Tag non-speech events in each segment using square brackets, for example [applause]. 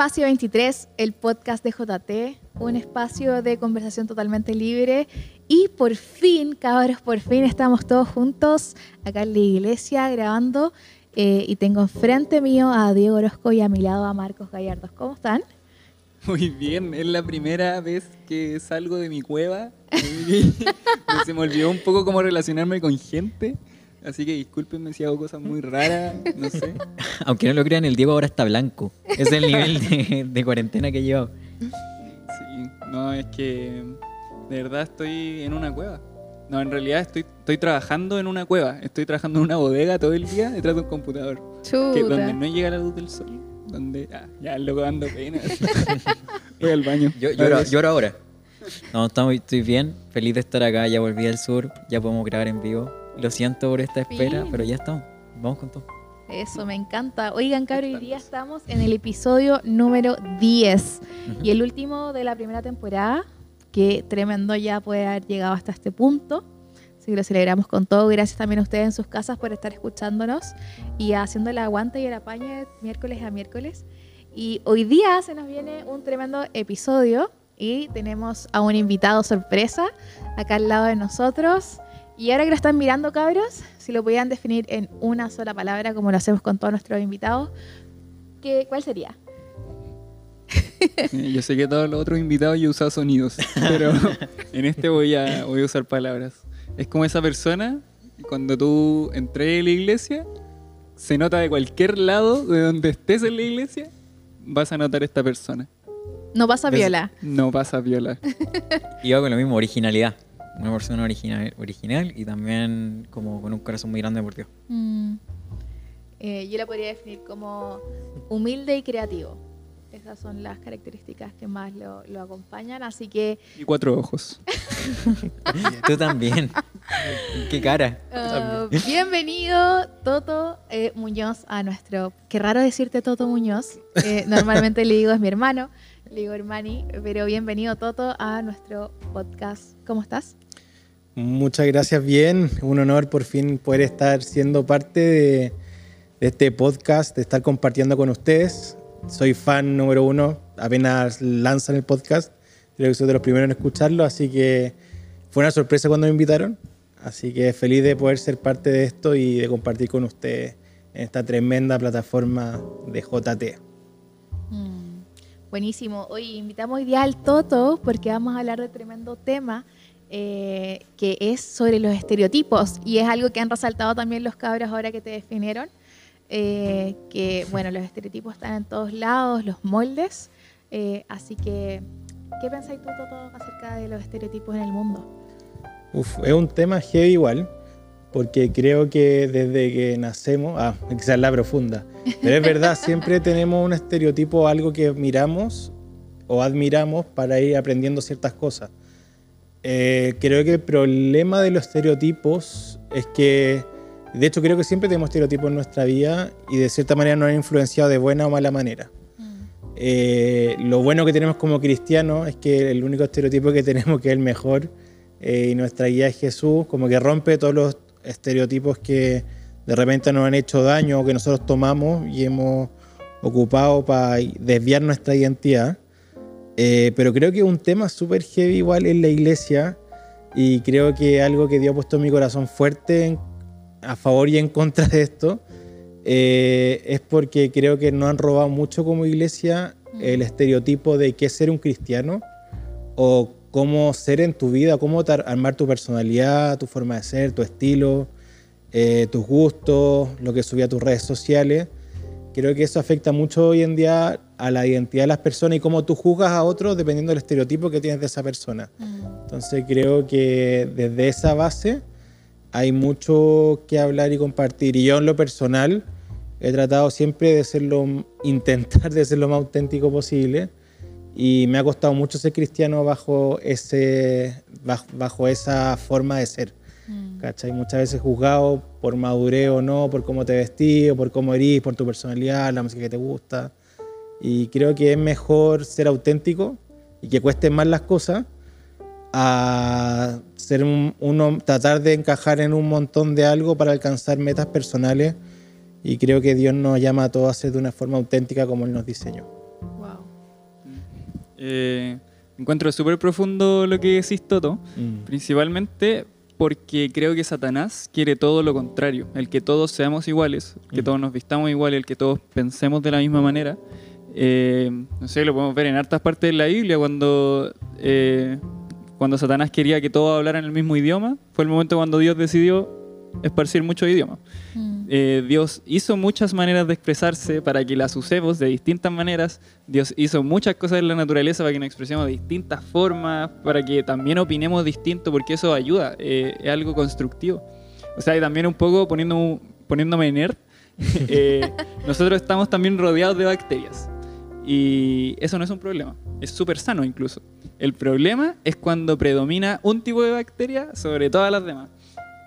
Espacio 23, el podcast de JT, un espacio de conversación totalmente libre. Y por fin, cabros, por fin estamos todos juntos acá en la iglesia grabando. Eh, y tengo enfrente mío a Diego Orozco y a mi lado a Marcos Gallardos. ¿Cómo están? Muy bien, es la primera vez que salgo de mi cueva. [laughs] [laughs] Se me olvidó un poco cómo relacionarme con gente. Así que discúlpenme si hago cosas muy raras, no sé. [laughs] Aunque no lo crean, el Diego ahora está blanco. Es el nivel de, cuarentena que he llevado. Sí, no, es que de verdad estoy en una cueva. No, en realidad estoy, estoy trabajando en una cueva. Estoy trabajando en una bodega todo el día detrás de un computador. Que donde no llega la luz del sol. Donde, ah, ya, loco dando pena. [laughs] Voy al baño. Yo, lloro, ahora. No, estamos, estoy bien. Feliz de estar acá. Ya volví al sur. Ya podemos grabar en vivo. Lo siento por esta espera, pero ya estamos. Vamos con todo. Eso, me encanta. Oigan, cabrón, hoy día estamos en el episodio número 10 y el último de la primera temporada, que tremendo ya puede haber llegado hasta este punto. Así que lo celebramos con todo. Gracias también a ustedes en sus casas por estar escuchándonos y haciendo el aguante y el apañe miércoles a miércoles. Y hoy día se nos viene un tremendo episodio y tenemos a un invitado sorpresa acá al lado de nosotros. Y ahora que lo están mirando, cabros, si lo pudieran definir en una sola palabra, como lo hacemos con todos nuestros invitados, ¿qué, ¿cuál sería? Yo sé que todos los otros invitados yo usado sonidos, pero [laughs] en este voy a, voy a usar palabras. Es como esa persona, cuando tú entré en la iglesia, se nota de cualquier lado, de donde estés en la iglesia, vas a notar esta persona. No pasa viola. No pasa viola. [laughs] Y va con la misma originalidad una persona original, original y también como con un corazón muy grande por Dios. Mm. Eh, yo la podría definir como humilde y creativo. Esas son las características que más lo, lo acompañan, así que... Y cuatro ojos. [laughs] Tú también. Qué cara. Ah, bienvenido, Toto eh, Muñoz, a nuestro... Qué raro decirte Toto Muñoz. Eh, normalmente le digo es mi hermano, le digo hermani, pero bienvenido, Toto, a nuestro podcast. ¿Cómo estás? Muchas gracias, bien. Un honor por fin poder estar siendo parte de, este podcast, de estar compartiendo con ustedes. Soy fan número uno, apenas lanzan el podcast. Creo que soy de los primeros en escucharlo, así que fue una sorpresa cuando me invitaron. Así que feliz de poder ser parte de esto y de compartir con ustedes en esta tremenda plataforma de JT. Mm, buenísimo. Hoy invitamos hoy día al Toto porque vamos a hablar de tremendo tema eh, que es sobre los estereotipos y es algo que han resaltado también los cabros ahora que te definieron, eh, que bueno, los estereotipos están en todos lados, los moldes, eh, así que, ¿qué pensáis tú acerca de los estereotipos en el mundo? Uf, es un tema heavy igual, porque creo que desde que nacemos, ah, quizás la profunda, pero es verdad, [laughs] siempre tenemos un estereotipo, algo que miramos o admiramos para ir aprendiendo ciertas cosas. Eh, creo que el problema de los estereotipos es que, de hecho, creo que siempre tenemos estereotipos en nuestra vida y de cierta manera nos han influenciado de buena o mala manera. Mm. Eh, lo bueno que tenemos como cristianos es que el único estereotipo que tenemos que es el mejor eh, y nuestra guía es Jesús, como que rompe todos los estereotipos que de repente nos han hecho daño o que nosotros tomamos y hemos ocupado para desviar nuestra identidad. Eh, pero creo que un tema súper heavy igual en la iglesia y creo que algo que Dios ha puesto en mi corazón fuerte a favor y en contra de esto eh, es porque creo que nos han robado mucho como iglesia el estereotipo de qué es ser un cristiano o cómo ser en tu vida, cómo armar tu personalidad, tu forma de ser, tu estilo, eh, tus gustos, lo que subía a tus redes sociales. Creo que eso afecta mucho hoy en día a la identidad de las personas y cómo tú juzgas a otros dependiendo del estereotipo que tienes de esa persona. Mm. Entonces creo que desde esa base hay mucho que hablar y compartir. Y yo en lo personal he tratado siempre de ser intentar de ser lo más auténtico posible. Y me ha costado mucho ser cristiano bajo, ese, bajo esa forma de ser. Mm. ¿cachai? Muchas veces juzgado por madurez o no, por cómo te vestís, por cómo eres, por tu personalidad, la música que te gusta. Y creo que es mejor ser auténtico y que cuesten más las cosas a ser uno, tratar de encajar en un montón de algo para alcanzar metas personales Y creo que Dios nos llama a todos a ser de una forma auténtica como Él nos diseñó. Wow. Eh, encuentro súper profundo lo que decís, Toto. Mm. Principalmente porque creo que Satanás quiere todo lo contrario, el que todos seamos iguales, que mm. todos nos vistamos igual, el que todos pensemos de la misma manera. Eh, no sé, lo podemos ver en hartas partes de la Biblia cuando, eh, cuando Satanás quería que todos hablaran el mismo idioma, fue el momento cuando Dios decidió esparcir muchos idiomas. Mm. Eh, Dios hizo muchas maneras de expresarse para que las usemos de distintas maneras. Dios hizo muchas cosas en la naturaleza para que nos expresemos de distintas formas, para que también opinemos distinto, porque eso ayuda, eh, es algo constructivo. O sea, y también un poco poniendo, poniéndome nerd, [laughs] eh, nosotros estamos también rodeados de bacterias. Y eso no es un problema, es súper sano incluso. El problema es cuando predomina un tipo de bacteria sobre todas las demás.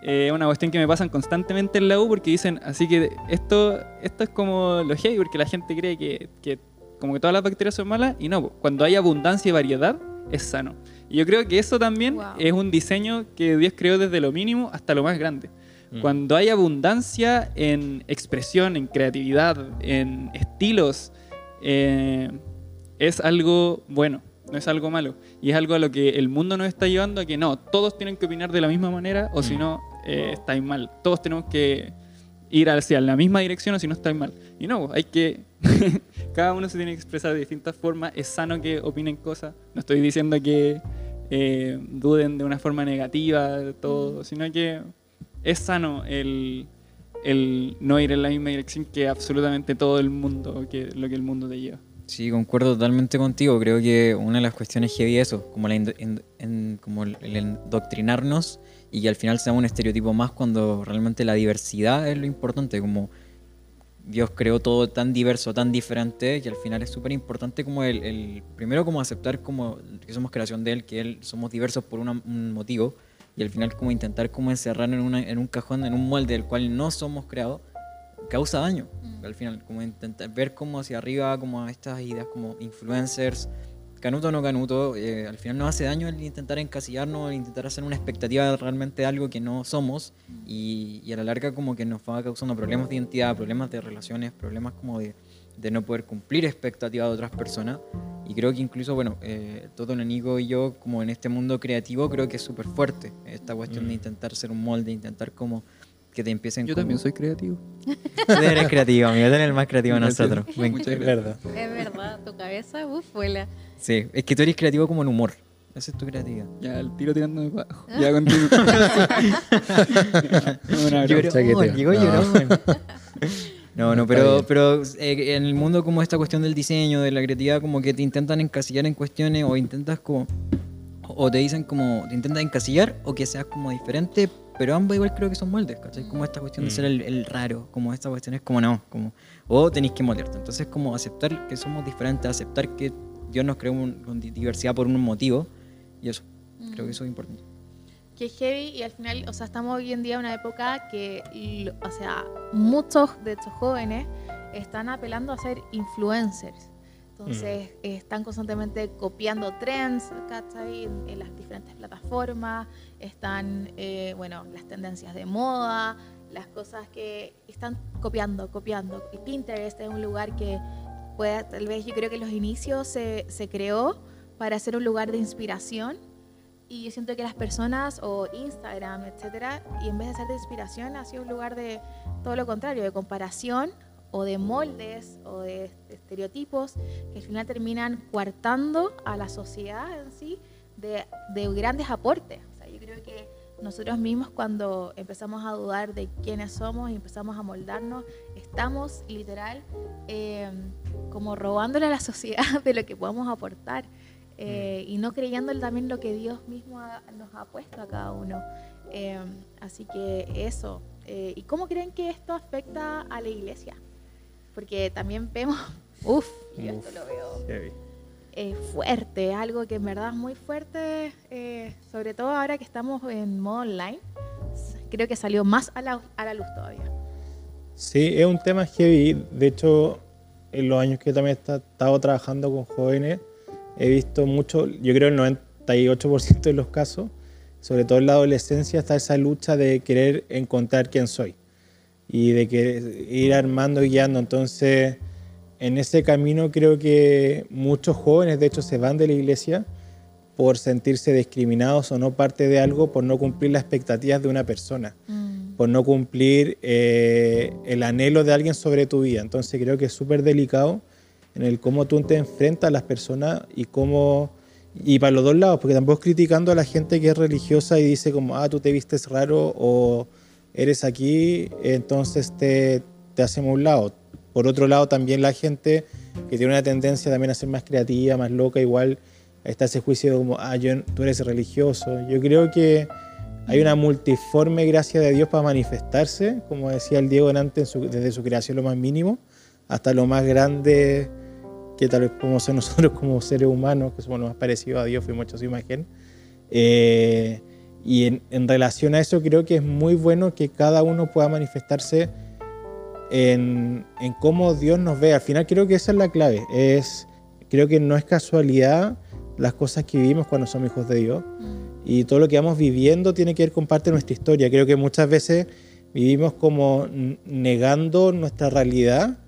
Es una cuestión que me pasan constantemente en la U porque dicen, así que esto, esto es como lo heavy, porque la gente cree que, que como que todas las bacterias son malas y no, cuando hay abundancia y variedad es sano. Y yo creo que eso también es un diseño que Dios creó desde lo mínimo hasta lo más grande. Mm. Cuando hay abundancia en expresión, en creatividad, en estilos, eh, es algo bueno, no es algo malo. Y es algo a lo que el mundo nos está llevando a que no, todos tienen que opinar de la misma manera o si mm. no, eh, estáis mal. Todos tenemos que ir hacia la misma dirección o si no estáis mal. Y no, hay que... [laughs] cada uno se tiene que expresar de distintas formas. Es sano que opinen cosas. No estoy diciendo que eh, duden de una forma negativa, todo, mm. sino que es sano el, el no ir en la misma dirección que absolutamente todo el mundo, que lo que el mundo te lleva. Sí, concuerdo totalmente contigo. Creo que una de las cuestiones heavy es eso, como, la en, como el, el endoctrinarnos y que al final sea un estereotipo más cuando realmente la diversidad es lo importante, como Dios creó todo tan diverso, tan diferente, que al final es súper importante como el, primero como aceptar como que somos creación de Él, que Él somos diversos por un motivo, y al final como intentar como encerrar en, en un cajón, en un molde del cual no somos creados, causa daño. Mm. Al final, como intentar ver como hacia arriba, como estas ideas como influencers, canuto o no canuto, eh, al final nos hace daño el intentar encasillarnos, el intentar hacer una expectativa realmente de algo que no somos y, a la larga como que nos va causando problemas de identidad, problemas de relaciones, problemas como de, de no poder cumplir expectativas de otras personas. Y creo que incluso, bueno, eh, todo Nico y yo, como en este mundo creativo, creo que es súper fuerte esta cuestión de mm. intentar ser un molde, intentar como que te empiecen Yo también soy creativo. Tú eres creativo, amigo, tú eres el más creativo de nosotros. Es verdad. Es verdad, tu cabeza, uff, vuela. Sí, es que tú eres creativo como en humor. Esa es tu creatividad. Ya, el tiro tirándome para abajo. Ya contigo. llegó llorón. No, no, pero, pero eh, en el mundo como esta cuestión del diseño, de la creatividad, como que te intentan encasillar en cuestiones o intentas como... O te dicen como, te intentan encasillar o que seas como diferente, pero ambos igual creo que son moldes, ¿cachai? Como esta cuestión de ser el, el, raro, como esta cuestión es como no, como... O tenéis que moldearte. Entonces como aceptar que somos diferentes, aceptar que Dios nos creó con diversidad por un motivo y eso, creo que eso es importante. Que heavy y al final, o sea, estamos hoy en día en una época que, o sea, muchos de estos jóvenes están apelando a ser influencers. Entonces, están constantemente copiando trends, ¿cachai? En, las diferentes plataformas, están, eh, bueno, las tendencias de moda, las cosas que están copiando, copiando. Y Pinterest es un lugar que puede, tal vez yo creo que en los inicios se, se creó para ser un lugar de inspiración y yo siento que las personas o Instagram, etcétera, y en vez de ser de inspiración ha sido un lugar de todo lo contrario, de comparación o de moldes o de estereotipos que al final terminan coartando a la sociedad en sí de, de grandes aportes. O sea, yo creo que nosotros mismos cuando empezamos a dudar de quiénes somos y empezamos a moldarnos, estamos literal eh, como robándole a la sociedad [laughs] de lo que podemos aportar eh, y no creyendo también lo que Dios mismo nos ha puesto a cada uno. Eh, así que eso. ¿Y cómo creen que esto afecta a la iglesia? Porque también vemos, uff, [laughs] yo esto lo veo eh, fuerte, algo que en verdad es muy fuerte, eh, sobre todo ahora que estamos en modo online. Creo que salió más a la, a la luz todavía. Sí, es un tema heavy. De hecho, en los años que también he estado trabajando con jóvenes, he visto mucho, yo creo el 98% de los casos, sobre todo en la adolescencia, está esa lucha de querer encontrar quién soy. y de que ir armando y guiando. Entonces, en ese camino creo que muchos jóvenes, de hecho, se van de la iglesia por sentirse discriminados o no parte de algo, por no cumplir las expectativas de una persona, mm. por no cumplir eh, el anhelo de alguien sobre tu vida. Entonces creo que es súper delicado en el cómo tú te enfrentas a las personas y cómo... Y para los dos lados, porque tampoco criticando a la gente que es religiosa y dice como, ah, tú te vistes raro o eres aquí, entonces te, te hacemos un lado. Por otro lado, también la gente que tiene una tendencia también a ser más creativa, más loca, igual está ese juicio de como, ah, yo, tú eres religioso. Yo creo que hay una multiforme gracia de Dios para manifestarse, como decía el Diego antes, desde su creación lo más mínimo hasta lo más grande que tal vez podemos ser [laughs] nosotros como seres humanos, que somos lo más parecidos a Dios, fuimos hechos su imagen. Eh, y en, en, relación a eso creo que es muy bueno que cada uno pueda manifestarse en, en, cómo Dios nos ve. Al final creo que esa es la clave. Es, creo que no es casualidad las cosas que vivimos cuando somos hijos de Dios. Mm. Y todo lo que vamos viviendo tiene que ver con parte de nuestra historia. Creo que muchas veces vivimos como negando nuestra realidad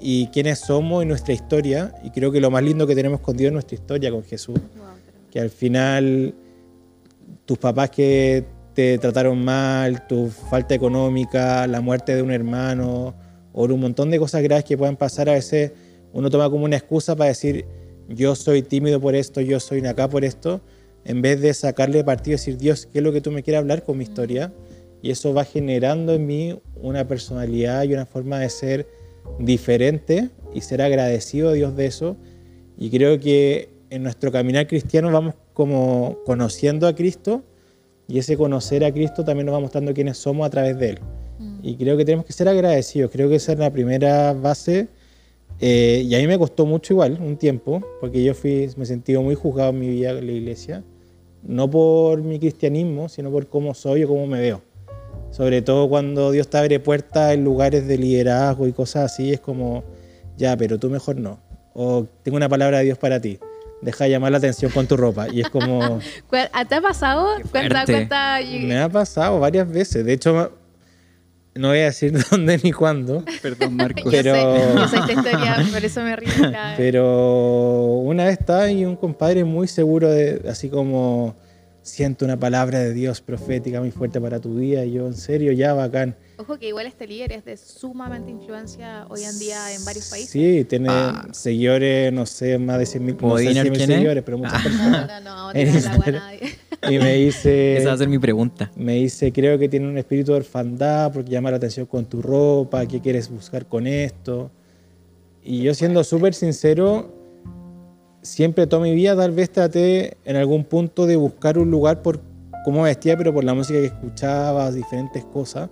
y quiénes somos y nuestra historia. Y creo que lo más lindo que tenemos con Dios es nuestra historia con Jesús. Que al final tus papás que te trataron mal, tu falta económica, la muerte de un hermano, o un montón de cosas graves que pueden pasar, a veces uno toma como una excusa para decir, yo soy tímido por esto, yo soy acá por esto, en vez de sacarle partido y decir, Dios, ¿qué es lo que tú me quieres hablar con mi historia? Y eso va generando en mí una personalidad y una forma de ser diferente y ser agradecido a Dios de eso. Y creo que en nuestro caminar cristiano vamos como conociendo a Cristo y ese conocer a Cristo también nos va mostrando quiénes somos a través de Él. Mm. Y creo que tenemos que ser agradecidos. Creo que esa es la primera base eh, y a mí me costó mucho igual, un tiempo, porque yo fui, me sentí muy juzgado en mi vida en la iglesia, no por mi cristianismo, sino por cómo soy o cómo me veo. Sobre todo cuando Dios te abre puertas en lugares de liderazgo y cosas así, es como, ya, pero tú mejor no. O tengo una palabra de Dios para ti. Deja de llamar la atención con tu ropa. Y es como... [laughs] ¿Te ha pasado? Cuenta, cuenta. Me ha pasado varias veces. De hecho, no voy a decir [laughs] dónde ni cuándo. Perdón, [laughs] Marcos. Pero... Yo sé, historia, por eso me río. Pero una vez estaba ahí un compadre muy seguro de, así como, siento una palabra de Dios profética muy fuerte para tu vida. Y yo, en serio, ya bacán. Ojo que igual este líder es de sumamente influencia hoy en día en varios países. Sí, tiene ah. seguidores, no sé, más de 100 mil no seguidores, pero muchas ah. personas. No, no, no, no nadie. [laughs] Y me dice... Esa va a ser mi pregunta. Me dice, creo que tiene un espíritu de orfandad porque llama la atención con tu ropa, ¿qué quieres buscar con esto? Y yo siendo súper sincero, siempre toda mi vida tal vez traté en algún punto de buscar un lugar por cómo vestía, pero por la música que escuchaba, diferentes cosas.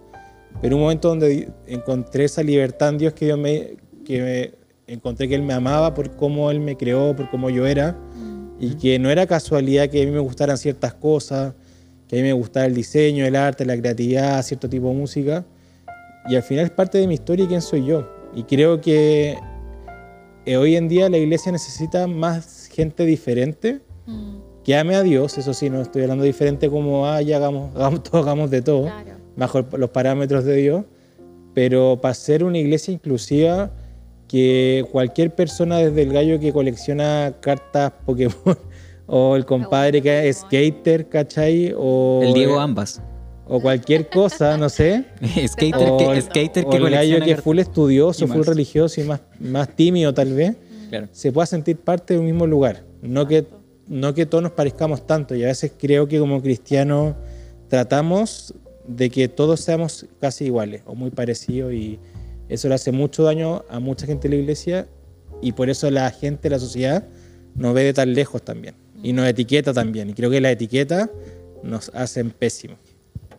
Pero un momento donde encontré esa libertad en Dios que Dios me, que encontré que Él me amaba por cómo Él me creó, por cómo yo era y que no era casualidad que a mí me gustaran ciertas cosas, que a mí me gustara el diseño, el arte, la creatividad, cierto tipo de música. Y al final es parte de mi historia y quién soy yo. Y creo que eh, hoy en día la iglesia necesita más gente diferente mm. que ame a Dios. Eso sí, no estoy hablando diferente como, ah, ya hagamos, [laughs] hagamos todo, hagamos de todo, bajo los parámetros de Dios. Pero para ser una iglesia inclusiva, que cualquier persona desde el gallo que colecciona cartas Pokémon [laughs] o el compadre que es skater, ¿cachai? O el Diego ambas. O cualquier cosa, no sé. [laughs] skater o, que, skater el gallo que es full estudioso, full religioso y más, más tímido tal vez, se pueda sentir parte de un mismo lugar. No que, no que todos nos parezcamos tanto. Y a veces creo que como cristianos tratamos de que todos seamos casi iguales o muy parecidos y eso le hace mucho daño a mucha gente de la iglesia y por eso la gente, la sociedad, nos ve de tan lejos también. Y nos etiqueta también. Y creo que la etiqueta nos hacen pésimo.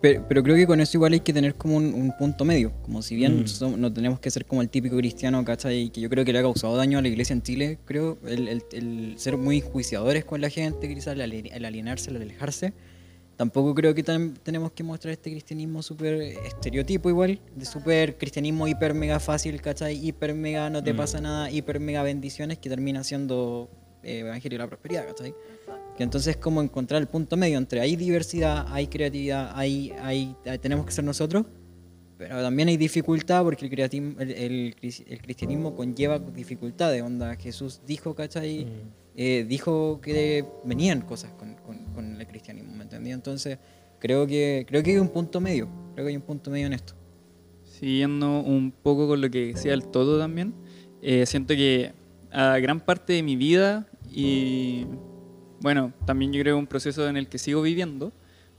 Pero, creo que con eso igual hay que tener como un, punto medio. Como si bien mm. no tenemos que ser como el típico cristiano, ¿cachai? Que yo creo que le ha causado daño a la iglesia en Chile, creo. El, ser muy juiciadores con la gente, quizás el, alienarse, el alejarse Tampoco creo que tenemos que mostrar este cristianismo súper estereotipo igual, de súper cristianismo hiper mega fácil, ¿cachai? Hiper mega no te mm. pasa nada, hiper mega bendiciones, que termina siendo eh, Evangelio de la Prosperidad, ¿cachai? Que entonces es como encontrar el punto medio entre hay diversidad, hay creatividad, hay, hay, tenemos que ser nosotros, pero también hay dificultad porque el, el, el, cristianismo conlleva dificultades. Onda, Jesús dijo, ¿cachai? Mm. Eh, dijo que venían cosas con, con, el cristianismo, ¿me entendí? Entonces, creo que, creo que hay un punto medio. Creo que hay un punto medio en esto. Siguiendo un poco con lo que decía el todo también, eh, siento que a gran parte de mi vida y, bueno, también yo creo un proceso en el que sigo viviendo,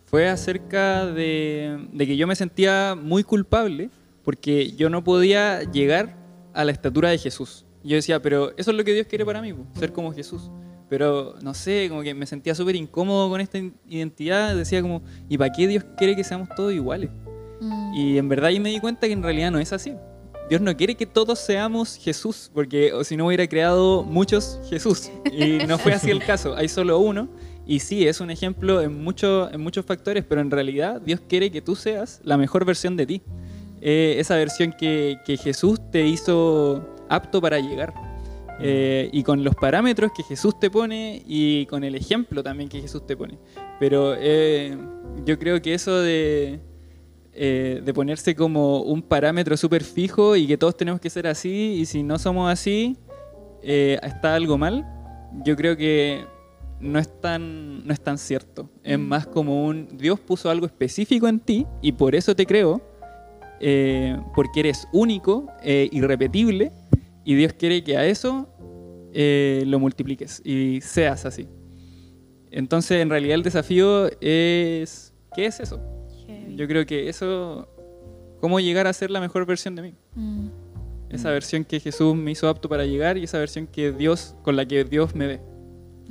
fue acerca de, que yo me sentía muy culpable porque yo no podía llegar a la estatura de Jesús. Yo decía, pero eso es lo que Dios quiere para mí, ser como Jesús. Pero no sé, como que me sentía súper incómodo con esta identidad. Decía como, ¿y para qué Dios quiere que seamos todos iguales? Mm. Y en verdad ahí me di cuenta que en realidad no es así. Dios no quiere que todos seamos Jesús, porque si no hubiera creado muchos Jesús. Y no fue así el caso, hay solo uno. Y sí, es un ejemplo en, mucho, en muchos factores, pero en realidad Dios quiere que tú seas la mejor versión de ti. Eh, esa versión que, que, Jesús te hizo apto para llegar. Eh, y con los parámetros que Jesús te pone y con el ejemplo también que Jesús te pone. Pero eh, yo creo que eso de, de ponerse como un parámetro súper fijo y que todos tenemos que ser así y si no somos así, está algo mal. Yo creo que no es tan, no es tan cierto. Es mm. más como un Dios puso algo específico en ti y por eso te creo, eh, porque eres único, e irrepetible, y Dios quiere que a eso eh, lo multipliques y seas así. Entonces, en realidad el desafío es, ¿qué es eso? Yo creo que eso, cómo llegar a ser la mejor versión de mí. Mm. Esa versión que Jesús me hizo apto para llegar y esa versión que Dios, con la que Dios me ve.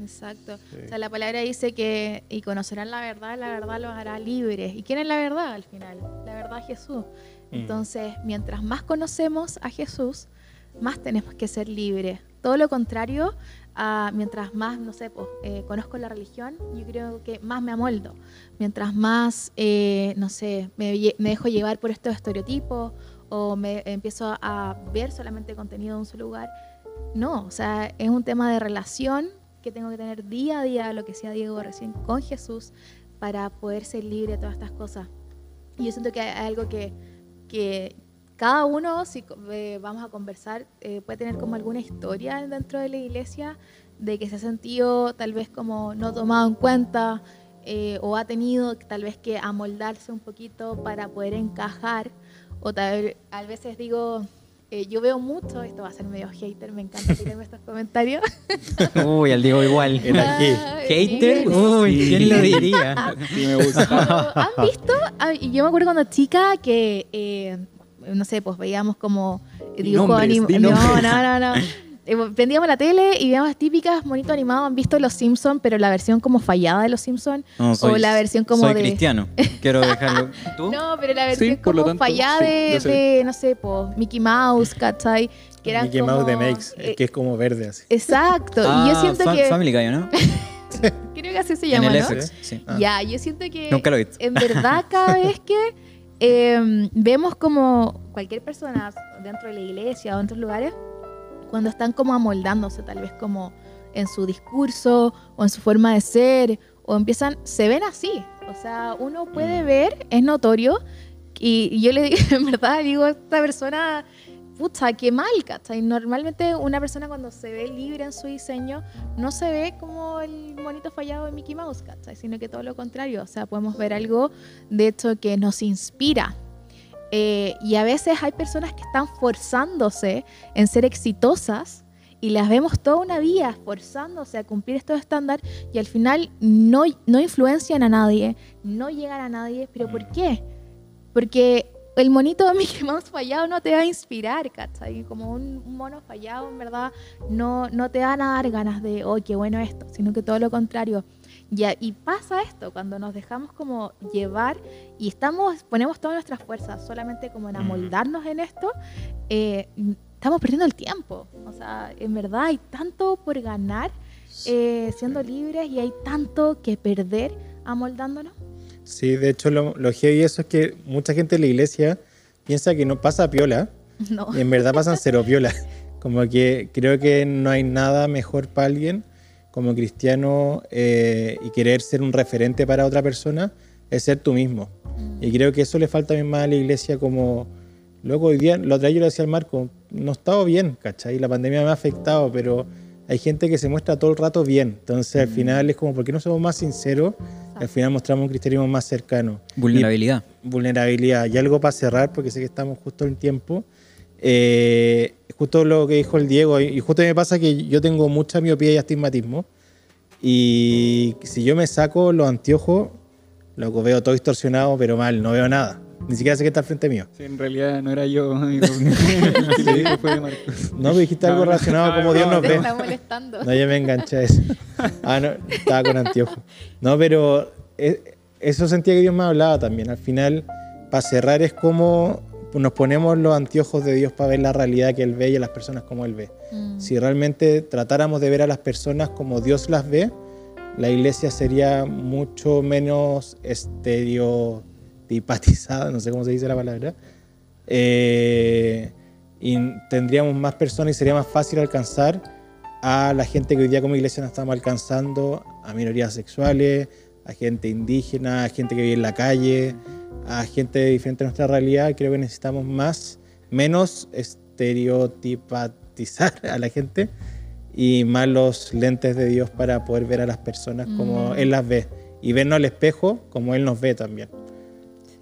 Exacto. O sea, la palabra dice que y conocerán la verdad, la verdad los hará libres. ¿Y quién es la verdad al final? La verdad es Jesús. Mm. Entonces, mientras más conocemos a Jesús, más tenemos que ser libres. Todo lo contrario, mientras más, no sé, pues, eh, conozco la religión, yo creo que más me amoldo. Mientras más, eh, no sé, me, me, dejo llevar por estos estereotipos o me empiezo a ver solamente contenido de un solo lugar. No, o sea, es un tema de relación que tengo que tener día a día, lo que decía Diego recién, con Jesús para poder ser libre de todas estas cosas. Y yo siento que hay algo que, que cada uno, si eh, vamos a conversar, eh, puede tener como alguna historia dentro de la iglesia de que se ha sentido tal vez como no tomado en cuenta eh, o ha tenido tal vez que amoldarse un poquito para poder encajar. O tal vez, a veces digo, eh, yo veo mucho, esto va a ser medio hater, me encanta tirarme estos comentarios. [laughs] Uy, al Diego igual. [laughs] ¿Hater? Uy, ¿quién lo diría? Sí, me gusta. [laughs] ¿Han visto? Yo me acuerdo cuando chica que, eh, no sé, pues veíamos como dibujos animados. No, no, no, no. [laughs] Eh, prendíamos la tele y veíamos típicas monitos animados. Han visto Los Simpsons, pero la versión como fallada de Los Simpsons. o la versión como soy de. cristiano. Quiero dejarlo. [laughs] ¿Tú? No, pero la versión como fallada de, no sé, Mickey Mouse, ¿cachai? Que Mickey Mouse de Makes, eh, que es como verde así. Exacto. y yo ah, siento que. Family Guy, ¿no? [laughs] Creo que así se llama, en el FX, sí. Ya, yo siento que. Nunca lo he visto. En verdad, cada vez que. Em, vemos como cualquier persona dentro de la iglesia o en otros lugares cuando están como amoldándose tal vez como en su discurso o en su forma de ser o empiezan, se ven así. O sea, uno puede mm. ver, es notorio, y, yo le digo, [laughs] en verdad, digo, esta persona, puta, qué mal, ¿cachai? Normalmente una persona cuando se ve libre en su diseño, no se ve como el monito fallado de Mickey Mouse, ¿cachai? Sino que todo lo contrario, o sea, podemos ver algo, de hecho, que nos inspira, eh, y a veces hay personas que están forzándose en ser exitosas y las vemos toda una vida esforzándose a cumplir estos estándares y al final no, no influencian a nadie, no llegan a nadie. ¿Pero por qué? Porque el monito de Mickey Mouse fallado no te va a inspirar, ¿cachai? Como un, mono fallado, en verdad, no, no te van a dar ganas de, oh, qué bueno esto, sino que todo lo contrario y, pasa esto, cuando nos dejamos como llevar y estamos, ponemos todas nuestras fuerzas solamente como en amoldarnos en esto, eh, estamos perdiendo el tiempo. O sea, en verdad hay tanto por ganar eh, siendo libres y hay tanto que perder amoldándonos. Sí, de hecho lo, lo heavy eso es que mucha gente en la iglesia piensa que no pasa piola [laughs] y en verdad pasan cero piola. [laughs] Como que creo que no hay nada mejor para alguien como cristiano eh, y querer ser un referente para otra persona, es ser tú mismo. Y creo que eso le falta también más a la iglesia como... Luego hoy día, lo otra yo le decía al Marco, no he estado bien, ¿cachai? La pandemia me ha afectado, pero hay gente que se muestra todo el rato bien. Entonces al final es como, ¿por qué no somos más sinceros? Al final mostramos un cristianismo más cercano. Vulnerabilidad. vulnerabilidad. Y algo para cerrar, porque sé que estamos justo en tiempo. Eh, justo lo que dijo el Diego, y justo me pasa que yo tengo mucha miopía y astigmatismo. Y si yo me saco los anteojos, Loco, veo todo distorsionado, pero mal, no veo nada. Ni siquiera sé que está al frente mío. Sí, en realidad no era yo, amigo. [laughs] fue Marcos. No, me dijiste algo relacionado como Dios nos ve. Está molestando. No, ya me enganché a eso. [laughs] Ah, no, estaba con anteojos. No, pero eh, eso sentía que Dios me hablaba también. Al final, para cerrar, es como nos ponemos los anteojos de Dios para ver la realidad que Él ve y a las personas como Él ve. Mm. Si realmente tratáramos de ver a las personas como Dios las ve, la iglesia sería mucho menos estereotipatizada, no sé cómo se dice la palabra, eh, y tendríamos más personas y sería más fácil alcanzar a la gente que hoy día como iglesia no estamos alcanzando, a minorías sexuales, a gente indígena, a gente que vive en la calle, a gente diferente a nuestra realidad. Creo que necesitamos más, menos estereotipatizar a la gente y más los lentes de Dios para poder ver a las personas como mm. Él las ve y vernos al espejo como Él nos ve también.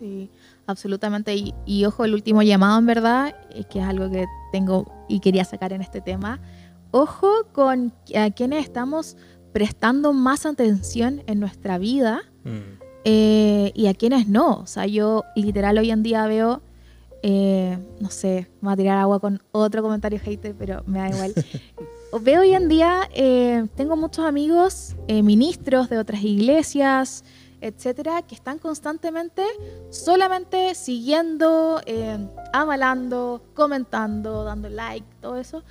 Sí, absolutamente. Y, ojo, el último llamado en verdad, es que es algo que tengo y quería sacar en este tema. Ojo con a quienes estamos prestando más atención en nuestra vida mm. eh, y a quienes no. O sea, yo literal hoy en día veo... Eh, no sé, me voy a tirar agua con otro comentario hater, pero me da igual. [laughs] veo hoy en día, eh, tengo muchos amigos, eh, ministros de otras iglesias, etcétera, que están constantemente solamente siguiendo, eh, avalando, comentando, dando like, todo eso,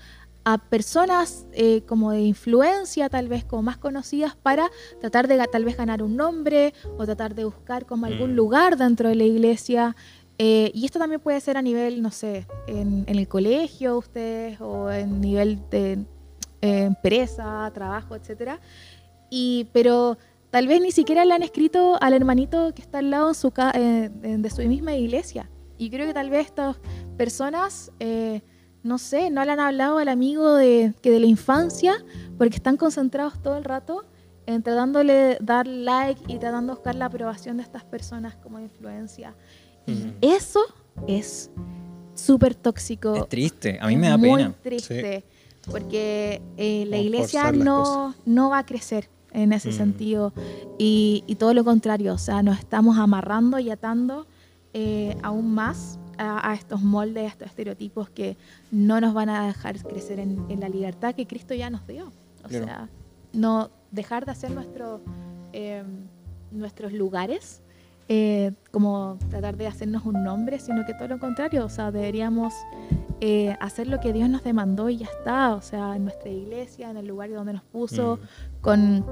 a personas como de influencia, tal vez como más conocidas, para tratar de tal vez ganar un nombre o tratar de buscar como algún mm. lugar dentro de la iglesia. y esto también puede ser a nivel, no sé, en, en el colegio, ustedes, o en nivel de eh, empresa, trabajo, etcétera. Y, pero tal vez ni siquiera le han escrito al hermanito que está al lado su eh, de su misma iglesia. Y creo que tal vez estas personas, eh, no sé, no le han hablado al amigo de, que de la infancia porque están concentrados todo el rato en tratándole de dar like y tratando de buscar la aprobación de estas personas como influencia. Y mm. eso es súper tóxico. Es triste, a mí me da pena. Muy triste porque eh, la iglesia no, no va a crecer en ese mm. sentido y, todo lo contrario, o sea, nos estamos amarrando y atando eh, aún más a, estos moldes, a estos estereotipos que no nos van a dejar crecer en, la libertad que Cristo ya nos dio. O sea, no dejar de hacer nuestro, em, nuestros lugares eh, como tratar de hacernos un nombre, sino que todo lo contrario, o sea, deberíamos eh, hacer lo que Dios nos demandó y ya está, o sea, en nuestra iglesia, en el lugar donde nos puso, mm. con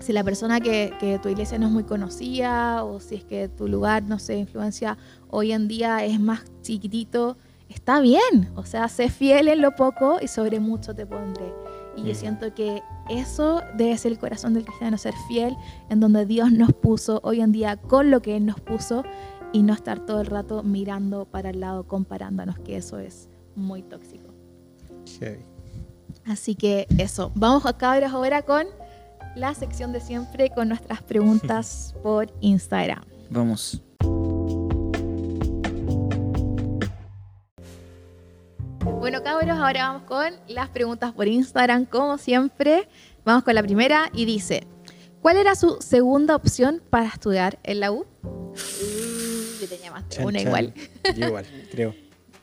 si la persona que, que, tu iglesia no es muy conocida o si es que tu lugar, no sé, influencia hoy en día es más chiquitito, está bien, o sea, sé fiel en lo poco y sobre mucho te pondré. Y yo siento que eso debe ser el corazón del cristiano, ser fiel en donde Dios nos puso hoy en día con lo que Él nos puso y no estar todo el rato mirando para el lado, comparándonos, que eso es muy tóxico. Así que eso, vamos a cabros ahora con la sección de siempre con nuestras preguntas [laughs] por Instagram. Vamos. Bueno, cabros, ahora vamos con las preguntas por Instagram, como siempre. Vamos con la primera y dice, ¿cuál era su segunda opción para estudiar en la U? yo tenía más una igual. [laughs] Yo igual, creo.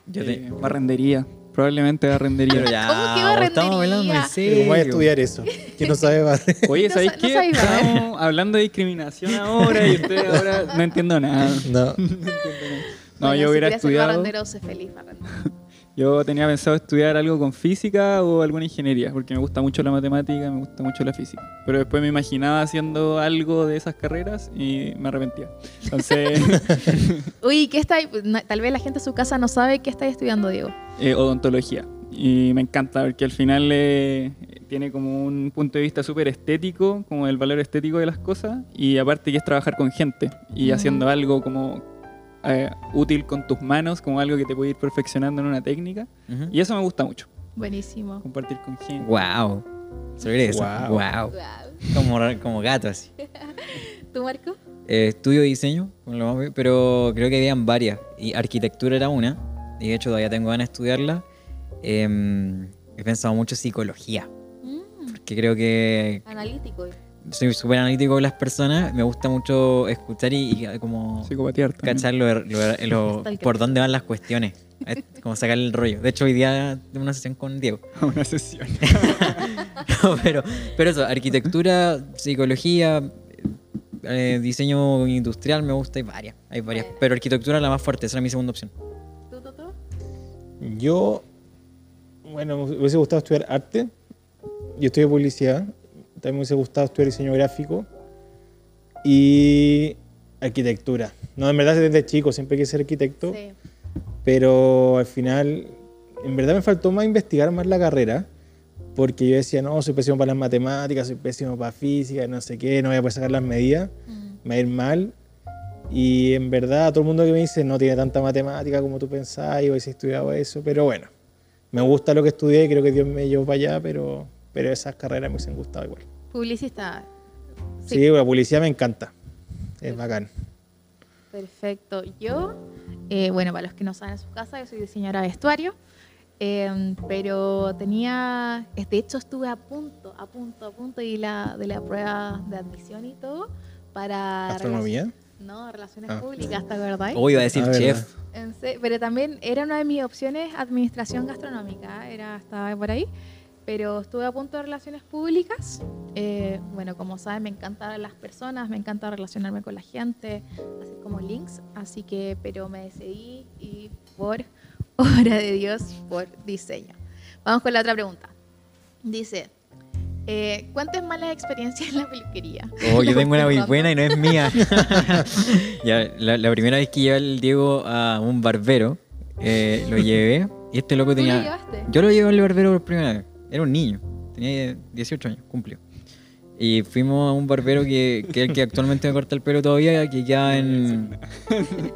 Yo te... barrendería. Probablemente barrendería. ya, ¿Cómo que barrendería? Estamos hablando en serio. ¿Cómo voy a estudiar eso? Que no sabe barrer. [laughs] Oye, ¿sabéis qué? Estamos hablando de discriminación ahora y usted [laughs] ahora no entiendo nada. No. no, entiendo nada. No, yo hubiera estudiado. barrendero, sé feliz barrendero. Yo tenía pensado estudiar algo con física o alguna ingeniería, porque me gusta mucho la matemática, me gusta mucho la física. Pero después me imaginaba haciendo algo de esas carreras y me arrepentía. Entonces... [laughs] [laughs] Uy, ¿qué está Tal vez la gente en su casa no sabe qué está estudiando, Diego. Eh, odontología. Y me encanta, porque al final, eh, tiene como un punto de vista súper estético, como el valor estético de las cosas, y aparte que es trabajar con gente y haciendo algo como eh, útil con tus manos, como algo que te puede ir perfeccionando en una técnica. Y eso me gusta mucho. Buenísimo. Compartir con gente. Wow. Sobre eso. Wow. Como, como gato así. [laughs] ¿Tú, Marco? Eh, estudio diseño, pero creo que habían varias. Y arquitectura era una. Y de hecho todavía tengo ganas de estudiarla. Em, he pensado mucho en psicología. Mm. Porque creo que... Analítico. Soy súper analítico con las personas. Me gusta mucho escuchar y, como... Cachar [laughs] por dónde van las cuestiones. como sacar el rollo. De hecho, hoy día tengo una sesión con Diego. [laughs] una sesión. [laughs] pero, pero eso, arquitectura, psicología, eh, diseño industrial me gusta, hay varias, hay varias. Pero arquitectura la más fuerte, esa era mi segunda opción. ¿Tú, tú, tú? Yo, bueno, me hubiese gustado estudiar arte. Yo estudio publicidad. También me hubiese gustado estudiar diseño gráfico. Y arquitectura. No, en verdad desde chico siempre quise ser arquitecto. Sí. Pero al final, en verdad me faltó más investigar más la carrera. Porque yo decía, no, soy pésimo para las matemáticas, soy pésimo para física, no sé qué, no voy a poder sacar las medidas, mm. me va a ir mal. Y en verdad, todo el mundo que me dice, no tiene tanta matemática como tú pensás, y hubiese estudiado eso, pero bueno, me gusta lo que estudié y creo que Dios me llevó para allá, pero, pero esas carreras me hubiesen gustado igual. Publicista. Sí, sí la publicidad me encanta, es bacán. Perfecto. Yo, eh, bueno, para los que no saben en su casa, yo soy diseñadora de vestuario. Em, pero tenía, de hecho estuve a punto, a punto, a punto de la, de la prueba de admisión y todo para... ¿Astronomía? No, relaciones ah. públicas, ¿te verdad? Hoy iba a decir ah, chef. pero también era una de mis opciones administración gastronómica, era, estaba por ahí. Pero estuve a punto de relaciones públicas. Eh, bueno, como saben, me encantan las personas, me encanta relacionarme con la gente, hacer como links. Así que, pero me decidí y por [laughs] obra de Dios por diseño. Vamos con la otra pregunta. Dice, eh, ¿cuántas malas experiencias en la peluquería? Oh, yo [laughs] tengo una muy buena y no es mía. [laughs] la, primera vez que llevé al Diego a un barbero, eh, lo llevé y este loco tenía... ¿Tú lo llevaste? Yo lo llevé al barbero por primera vez. Era un niño, tenía 18 años, cumplió. Y fuimos a un barbero que, que es el que actualmente me corta el pelo todavía, que ya en